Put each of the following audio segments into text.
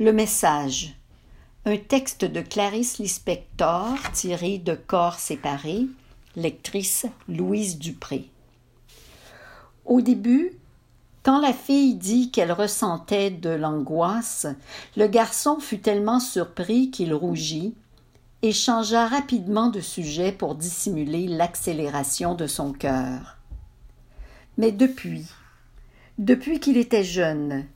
Le message. Un texte de Clarisse Lispector tiré de Corps séparés, lectrice Louise Dupré. Au début, quand la fille dit qu'elle ressentait de l'angoisse, le garçon fut tellement surpris qu'il rougit et changea rapidement de sujet pour dissimuler l'accélération de son cœur. Mais depuis, depuis qu'il était jeune,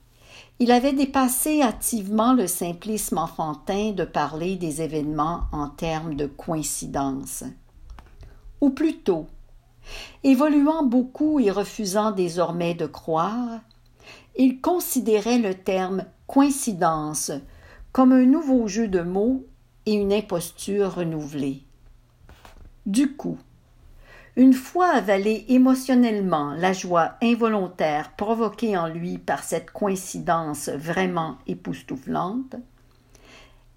il avait dépassé hâtivement le simplisme enfantin de parler des événements en termes de coïncidence. Ou plutôt, évoluant beaucoup et refusant désormais de croire, il considérait le terme coïncidence comme un nouveau jeu de mots et une imposture renouvelée. Du coup, une fois avalé émotionnellement la joie involontaire provoquée en lui par cette coïncidence vraiment époustouflante,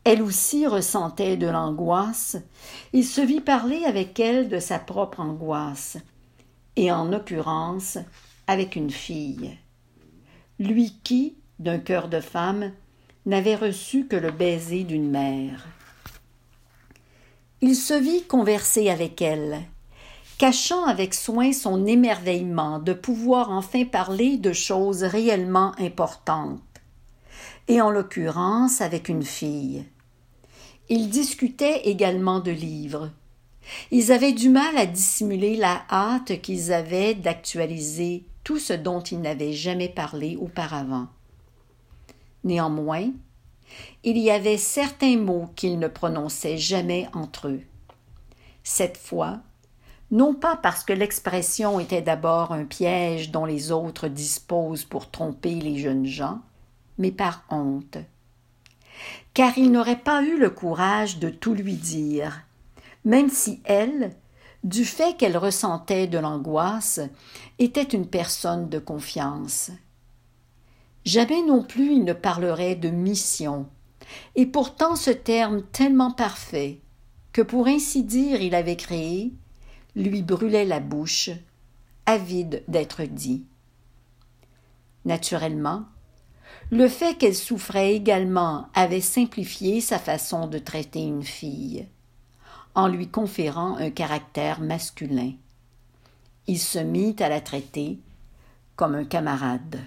elle aussi ressentait de l'angoisse, il se vit parler avec elle de sa propre angoisse, et en occurrence avec une fille. Lui qui, d'un cœur de femme, n'avait reçu que le baiser d'une mère. Il se vit converser avec elle, cachant avec soin son émerveillement de pouvoir enfin parler de choses réellement importantes, et en l'occurrence avec une fille. Ils discutaient également de livres. Ils avaient du mal à dissimuler la hâte qu'ils avaient d'actualiser tout ce dont ils n'avaient jamais parlé auparavant. Néanmoins, il y avait certains mots qu'ils ne prononçaient jamais entre eux. Cette fois, non pas parce que l'expression était d'abord un piège dont les autres disposent pour tromper les jeunes gens, mais par honte. Car il n'aurait pas eu le courage de tout lui dire, même si elle, du fait qu'elle ressentait de l'angoisse, était une personne de confiance. Jamais non plus il ne parlerait de mission, et pourtant ce terme tellement parfait, que pour ainsi dire il avait créé, lui brûlait la bouche, avide d'être dit. Naturellement, le fait qu'elle souffrait également avait simplifié sa façon de traiter une fille, en lui conférant un caractère masculin. Il se mit à la traiter comme un camarade.